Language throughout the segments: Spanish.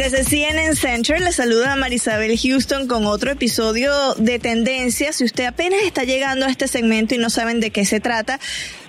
Desde CNN Center le saluda a Marisabel Houston con otro episodio de Tendencias. Si usted apenas está llegando a este segmento y no saben de qué se trata,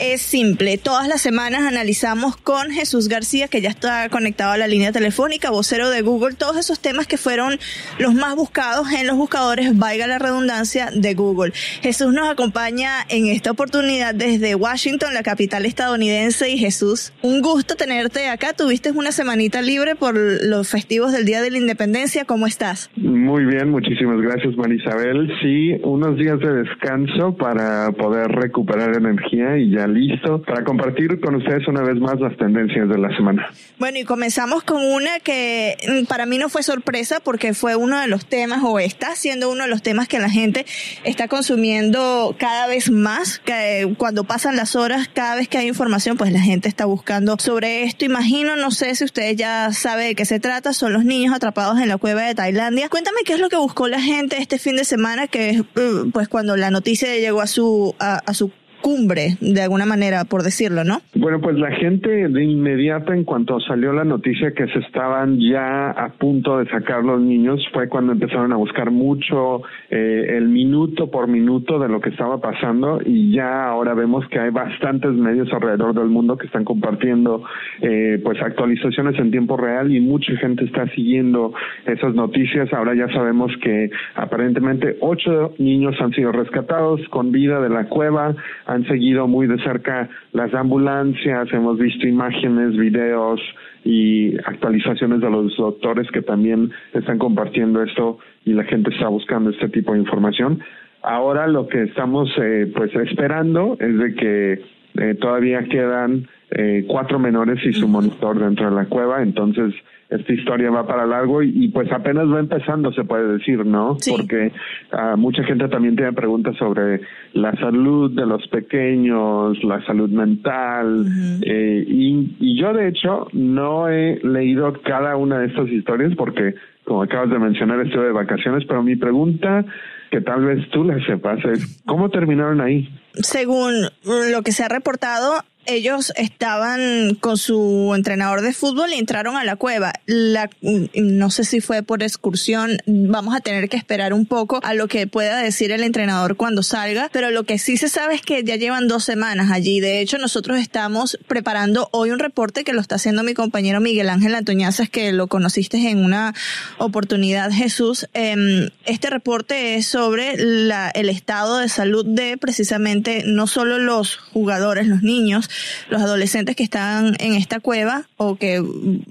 es simple. Todas las semanas analizamos con Jesús García, que ya está conectado a la línea telefónica, vocero de Google, todos esos temas que fueron los más buscados en los buscadores, vaya la redundancia, de Google. Jesús nos acompaña en esta oportunidad desde Washington, la capital estadounidense. Y Jesús, un gusto tenerte acá. Tuviste una semanita libre por los festivales del Día de la Independencia. ¿Cómo estás? Muy bien, muchísimas gracias Marisabel. Sí, unos días de descanso para poder recuperar energía y ya listo para compartir con ustedes una vez más las tendencias de la semana. Bueno, y comenzamos con una que mm, para mí no fue sorpresa porque fue uno de los temas o está siendo uno de los temas que la gente está consumiendo cada vez más. Que cuando pasan las horas, cada vez que hay información, pues la gente está buscando sobre esto. Imagino, no sé si ustedes ya saben de qué se trata son los niños atrapados en la cueva de Tailandia. Cuéntame qué es lo que buscó la gente este fin de semana, que es uh, pues cuando la noticia llegó a su, a su cumbre, de alguna manera, por decirlo, ¿no? Bueno, pues la gente de inmediato, en cuanto salió la noticia que se estaban ya a punto de sacar los niños, fue cuando empezaron a buscar mucho eh, el minuto por minuto de lo que estaba pasando y ya ahora vemos que hay bastantes medios alrededor del mundo que están compartiendo eh, pues actualizaciones en tiempo real y mucha gente está siguiendo esas noticias. Ahora ya sabemos que aparentemente ocho niños han sido rescatados con vida de la cueva han seguido muy de cerca las ambulancias, hemos visto imágenes, videos y actualizaciones de los doctores que también están compartiendo esto y la gente está buscando este tipo de información. Ahora lo que estamos eh, pues esperando es de que eh, todavía quedan eh, cuatro menores y su monitor dentro de la cueva, entonces esta historia va para largo y, pues apenas va empezando, se puede decir, ¿no? Porque uh, mucha gente también tiene preguntas sobre la salud de los pequeños, la salud mental, eh, y, y yo de hecho no he leído cada una de estas historias porque, como acabas de mencionar, estoy de vacaciones, pero mi pregunta que tal vez tú la sepas es, ¿cómo terminaron ahí? Según lo que se ha reportado, ellos estaban con su entrenador de fútbol y entraron a la cueva. La, no sé si fue por excursión, vamos a tener que esperar un poco a lo que pueda decir el entrenador cuando salga, pero lo que sí se sabe es que ya llevan dos semanas allí. De hecho, nosotros estamos preparando hoy un reporte que lo está haciendo mi compañero Miguel Ángel Antoñazas, que lo conociste en una oportunidad, Jesús. Em, este reporte es sobre la, el estado de salud de precisamente no solo los jugadores, los niños, los adolescentes que están en esta cueva o que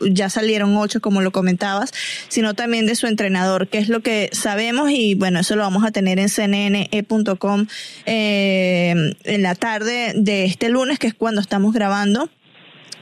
ya salieron ocho, como lo comentabas, sino también de su entrenador, que es lo que sabemos y bueno, eso lo vamos a tener en cnne.com eh, en la tarde de este lunes, que es cuando estamos grabando.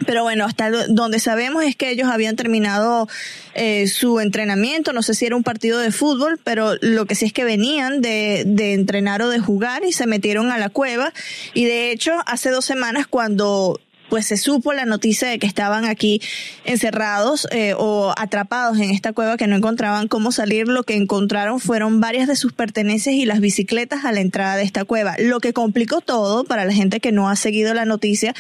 Pero bueno, hasta donde sabemos es que ellos habían terminado eh, su entrenamiento, no sé si era un partido de fútbol, pero lo que sí es que venían de, de entrenar o de jugar y se metieron a la cueva. Y de hecho, hace dos semanas cuando pues se supo la noticia de que estaban aquí encerrados eh, o atrapados en esta cueva que no encontraban cómo salir, lo que encontraron fueron varias de sus pertenencias y las bicicletas a la entrada de esta cueva. Lo que complicó todo para la gente que no ha seguido la noticia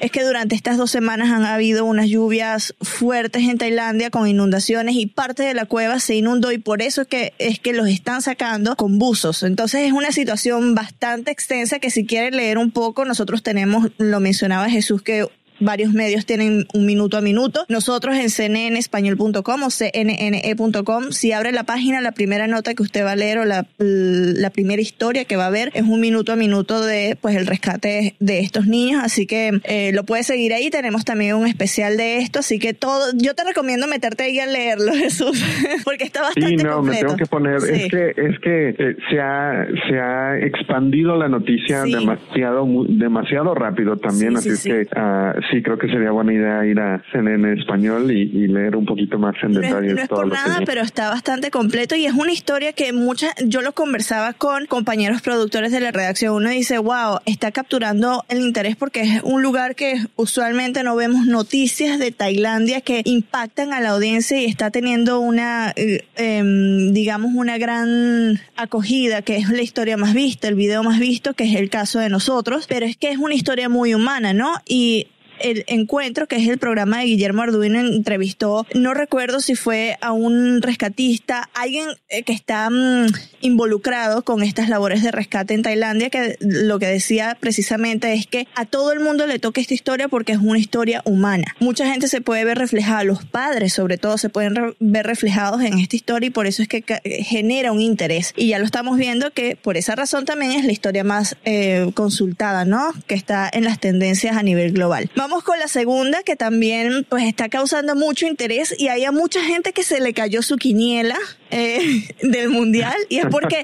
es que durante estas dos semanas han habido unas lluvias fuertes en Tailandia con inundaciones y parte de la cueva se inundó y por eso es que, es que los están sacando con buzos. Entonces es una situación bastante extensa que si quiere leer un poco, nosotros tenemos, lo mencionaba Jesús, que say varios medios tienen un minuto a minuto. Nosotros en cnnespañol.com o cnne.com, si abre la página, la primera nota que usted va a leer o la, la, primera historia que va a ver es un minuto a minuto de pues el rescate de estos niños. Así que eh, lo puedes seguir ahí. Tenemos también un especial de esto. Así que todo, yo te recomiendo meterte ahí a leerlo, Jesús, porque está bastante Sí, no, me tengo que poner. Es que, es que eh, se, ha, se ha expandido la noticia demasiado, demasiado rápido también. así es que uh, sí creo que sería buena idea ir a CNN Español y, leer un poquito más en detalle. No es, por nada, pero está bastante completo y es una historia que muchas, yo lo conversaba con compañeros productores de la redacción. Uno dice, wow, está capturando el interés porque es un lugar que usualmente no vemos noticias de Tailandia que impactan a la audiencia y está teniendo una, eh, em, digamos, una gran acogida, que es la historia más vista, el video más visto, que es el caso de nosotros, pero es que es una historia muy humana, ¿no? Y el encuentro, que es el programa de Guillermo Arduino, entrevistó, no recuerdo si fue a un rescatista, alguien eh, que está mm, involucrado con estas labores de rescate en Tailandia, que lo que decía precisamente es que a todo el mundo le toca esta historia porque es una historia humana. Mucha gente se puede ver reflejada, los padres sobre todo se pueden ver reflejados en esta historia y por eso es que genera un interés. Y ya lo estamos viendo que por esa razón también es la historia más eh, consultada, ¿no? Que está en las tendencias a nivel global. Vamos con la segunda que también pues está causando mucho interés y hay a mucha gente que se le cayó su quiniela eh, del mundial y es porque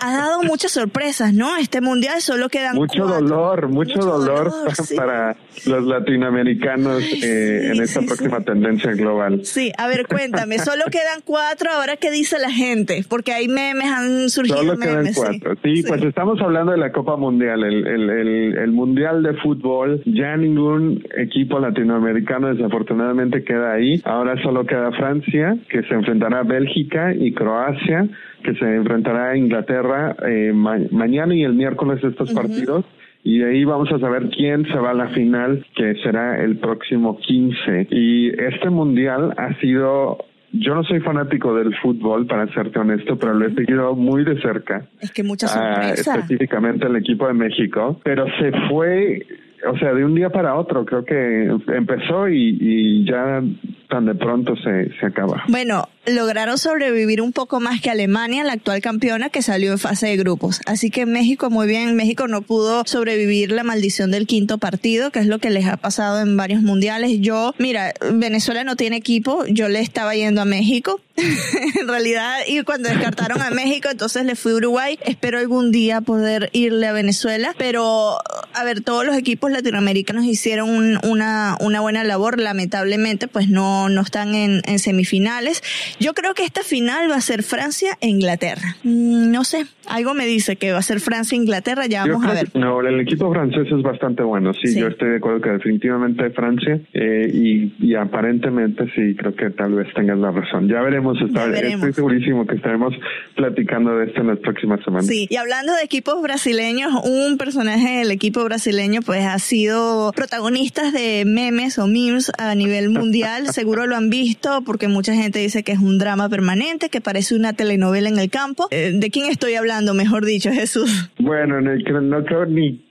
ha, dado muchas sorpresas, ¿no? Este mundial solo quedan mucho dolor, mucho, dolor, para los latinoamericanos eh, en esta próxima tendencia global. Sí, a ver, cuéntame, solo quedan cuatro, ahora qué dice la gente, porque hay memes, han surgido solo memes. Quedan cuatro. Sí, pues estamos hablando de la Copa Mundial, el, el, el, el mundial de fútbol, ya ningún un equipo latinoamericano desafortunadamente queda ahí. Ahora solo queda Francia, que se enfrentará a Bélgica y Croacia, que se enfrentará a Inglaterra eh, mañana y el miércoles estos partidos. Y de ahí vamos a saber quién se va a la final, que será el próximo 15. Y este mundial ha sido yo no soy fanático del fútbol, para serte honesto, pero lo he seguido muy de cerca. Es que mucha sorpresa. específicamente el equipo de México, pero se fue o sea, de un día para otro, creo que empezó y, y ya tan de pronto se, se acaba. Bueno, lograron sobrevivir un poco más que Alemania, la actual campeona que salió en fase de grupos. Así que México, muy bien, México no pudo sobrevivir la maldición del quinto partido, que es lo que les ha pasado en varios mundiales. Yo, mira, Venezuela no tiene equipo, yo le estaba yendo a México, en realidad, y cuando descartaron a México, entonces le fui a Uruguay. Espero algún día poder irle a Venezuela, pero a ver, todos los equipos latinoamericanos hicieron una, una buena labor, lamentablemente, pues no, no están en, en semifinales. Yo creo que esta final va a ser Francia e Inglaterra. Mm, no sé, algo me dice que va a ser Francia e Inglaterra, ya vamos a ver. no, el equipo francés es bastante bueno, sí, yo estoy de acuerdo que definitivamente Francia eh, y, aparentemente sí, creo que tal vez tengas la razón. Ya veremos, estoy segurísimo que estaremos platicando de esto en las próximas semanas. Sí, y hablando de equipos brasileños, un personaje del equipo brasileño pues ha sido protagonista de memes o memes a nivel mundial, seguro lo han visto porque mucha gente dice que es un drama permanente, que parece una telenovela en el campo. Eh, ¿De quién estoy hablando, mejor dicho, Jesús? Bueno, no, no creo ni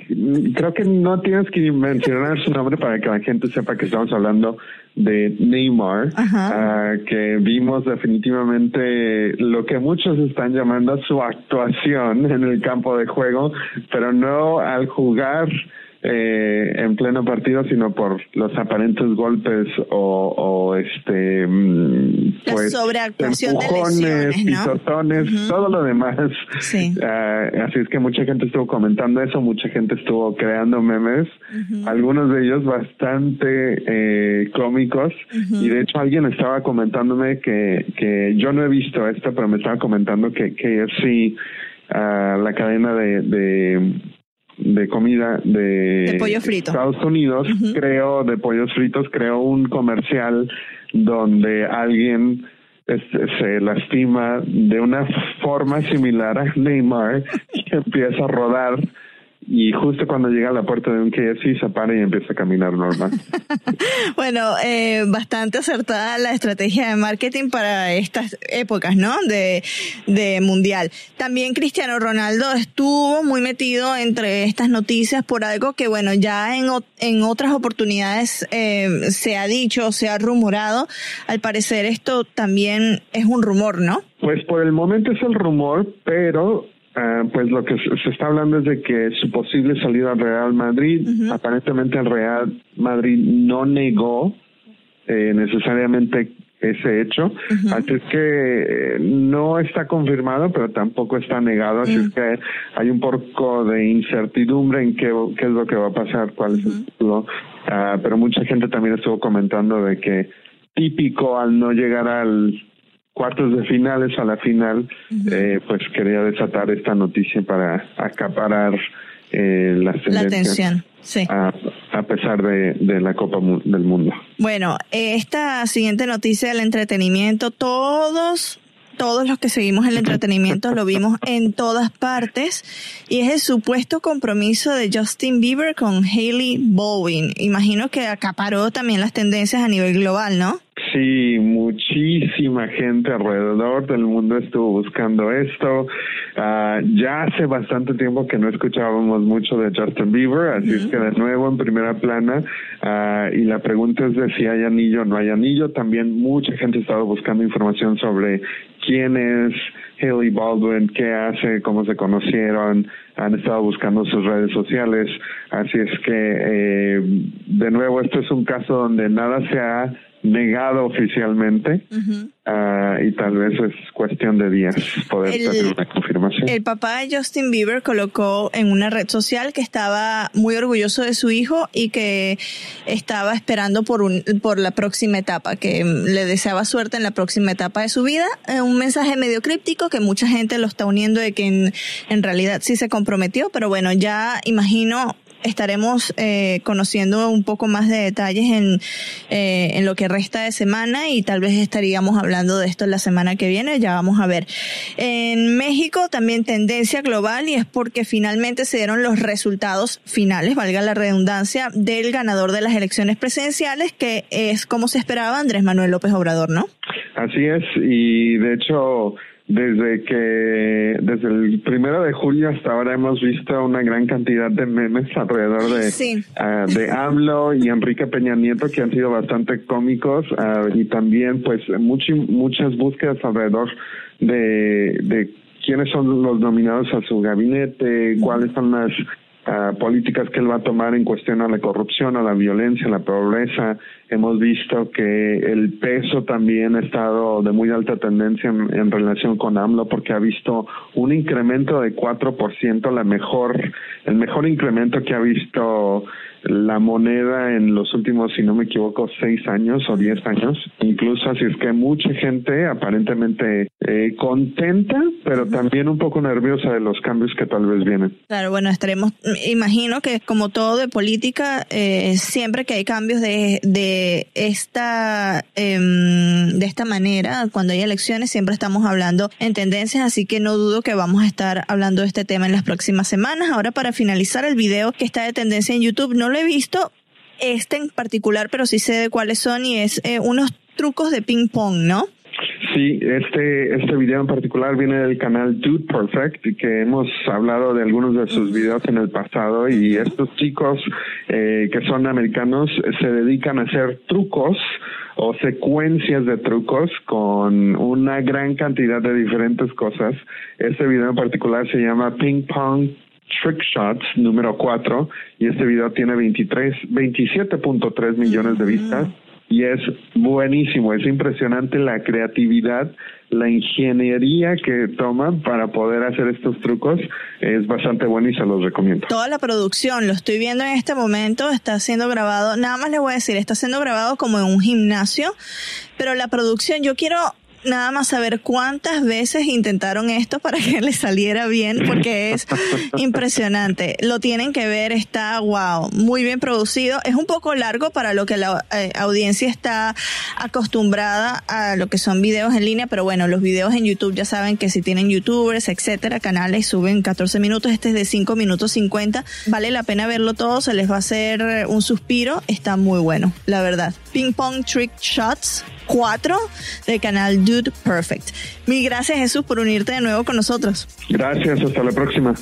creo que no tienes que mencionar su nombre para que la gente sepa que estamos hablando de Neymar, ah, que vimos definitivamente lo que muchos están llamando su actuación en el campo de juego, pero no al jugar eh, en pleno partido, sino por los aparentes golpes o, o este mm, pues empujones, pisotones, todo lo demás. Ah, así es que mucha gente estuvo comentando eso, mucha gente estuvo creando memes, algunos de ellos bastante eh, cómicos y de hecho alguien estaba comentándome que que yo no he visto esto, pero me estaba comentando que sí uh, la cadena de, de de comida de, pollo frito. Estados Unidos, creo, de pollos fritos, creo un comercial donde alguien este, se lastima de una forma similar a Neymar y empieza a rodar y justo cuando llega a la puerta de un KFC se para y empieza a caminar normal. bueno, eh, bastante acertada la estrategia de marketing para estas épocas, ¿no? De, de mundial. También Cristiano Ronaldo estuvo muy metido entre estas noticias por algo que, bueno, ya en, en otras oportunidades eh, se ha dicho, se ha rumorado. Al parecer esto también es un rumor, ¿no? Pues por el momento es el rumor, pero Ah, pues lo que se está hablando es de que su posible salida al Real Madrid, aparentemente el Real Madrid no negó eh, necesariamente ese hecho, así es que eh, no está confirmado, pero tampoco está negado, así es que hay un poco de incertidumbre en qué, qué es lo que va a pasar, cuál es el futuro, ah, pero mucha gente también estuvo comentando de que típico al no llegar al cuartos de finales a la final, eh, pues quería desatar esta noticia para acaparar eh, la atención. Sí. A, pesar de, de, la Copa del Mundo. Bueno, esta siguiente noticia del entretenimiento, todos todos los que seguimos el entretenimiento lo vimos en todas partes y es el supuesto compromiso de Justin Bieber con Hailey Bowen. Imagino que acaparó también las tendencias a nivel global, ¿no? Sí, muchísima gente alrededor del mundo estuvo buscando esto. Uh, ya hace bastante tiempo que no escuchábamos mucho de Justin Bieber, así es que de nuevo en primera plana. Uh, y la pregunta es de si hay anillo o no hay anillo. También mucha gente ha estado buscando información sobre quién es Haley Baldwin, qué hace, cómo se conocieron, han estado buscando sus redes sociales. Así es que, eh, de nuevo, esto es un caso donde nada se ha negado oficialmente uh, y tal vez es cuestión de días poder tener una confirmación. El papá de Justin Bieber colocó en una red social que estaba muy orgulloso de su hijo y que estaba esperando por, un, por la próxima etapa, que le deseaba suerte en la próxima etapa de su vida. Eh, un mensaje medio críptico que mucha gente lo está uniendo de que en, en realidad sí se comprometió, pero bueno, ya imagino estaremos eh, conociendo un poco más de detalles en, eh, en lo que resta de semana y tal vez estaríamos hablando de esto la semana que viene, ya vamos a ver. En México también tendencia global y es porque finalmente se dieron los resultados finales, valga la redundancia, del ganador de las elecciones presidenciales, que es como se esperaba Andrés Manuel López Obrador, ¿no? Así es, y de hecho desde que desde el primero de julio hasta ahora hemos visto una gran cantidad de memes alrededor de ah, de AMLO y Enrique Peña Nieto que han sido bastante cómicos uh, y también pues muchas búsquedas alrededor de de quiénes son los nominados a su gabinete, cuáles son las políticas que él va a tomar en cuestión a la corrupción, a la violencia, a la pobreza. Hemos visto que el peso también ha estado de muy alta tendencia en, relación con AMLO porque ha visto un incremento de 4%, la mejor, el mejor incremento que ha visto la moneda en los últimos, si no me equivoco, seis años o diez años. Incluso así es que mucha gente aparentemente eh, contenta, pero también un poco nerviosa de los cambios que tal vez vienen. Claro, bueno, estaremos, imagino que como todo de política, eh, siempre que hay cambios de, de esta, em, de esta manera, cuando hay elecciones, siempre estamos hablando en tendencias, así que no dudo que vamos a estar hablando de este tema en las próximas semanas. Ahora, para finalizar el video que está de tendencia en YouTube, no he visto este en particular, pero sí sé de cuáles son y es eh, unos trucos de ping pong, ¿no? Sí, este, este video en particular viene del canal Dude Perfect y que hemos hablado de algunos de sus videos en el pasado y estos chicos eh, que son americanos se dedican a hacer trucos o secuencias de trucos con una gran cantidad de diferentes cosas. Este video en particular se llama Ping Pong Trick Shots número 4 y este video tiene 23, 27.3 millones de vistas y es buenísimo, es impresionante la creatividad, la ingeniería que toman para poder hacer estos trucos, es bastante bueno y se los recomiendo. Toda la producción, lo estoy viendo en este momento, está siendo grabado, nada más le voy a decir, está siendo grabado como en un gimnasio, pero la producción, yo quiero nada más saber cuántas veces intentaron esto para que les saliera bien, porque es impresionante. Lo tienen que ver, está wow, muy bien producido. Es un poco largo para lo que la eh, audiencia está acostumbrada a lo que son videos en línea, pero bueno, los videos en YouTube ya saben que si tienen youtubers, etcétera, canales suben 14 minutos, este es de 5 minutos 50. Vale la pena verlo todo, se les va a hacer un suspiro, está muy bueno, la verdad. Ping Pong Trick Shots 4 del canal Dude Perfect. Mil gracias Jesús por unirte de nuevo con nosotros. Gracias, hasta la próxima.